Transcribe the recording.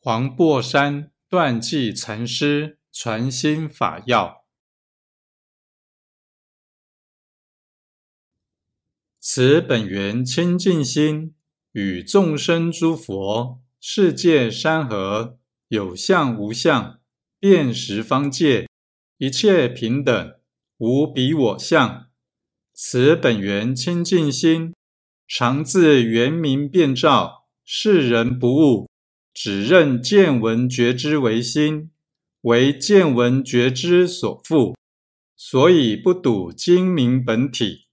黄檗山断际禅师传心法要：此本源清净心，与众生诸佛、世界山河有相无相，遍十方界，一切平等，无比我相。此本源清净心，常自圆明遍照，世人不悟。只认见闻觉知为心，为见闻觉知所缚，所以不睹精明本体。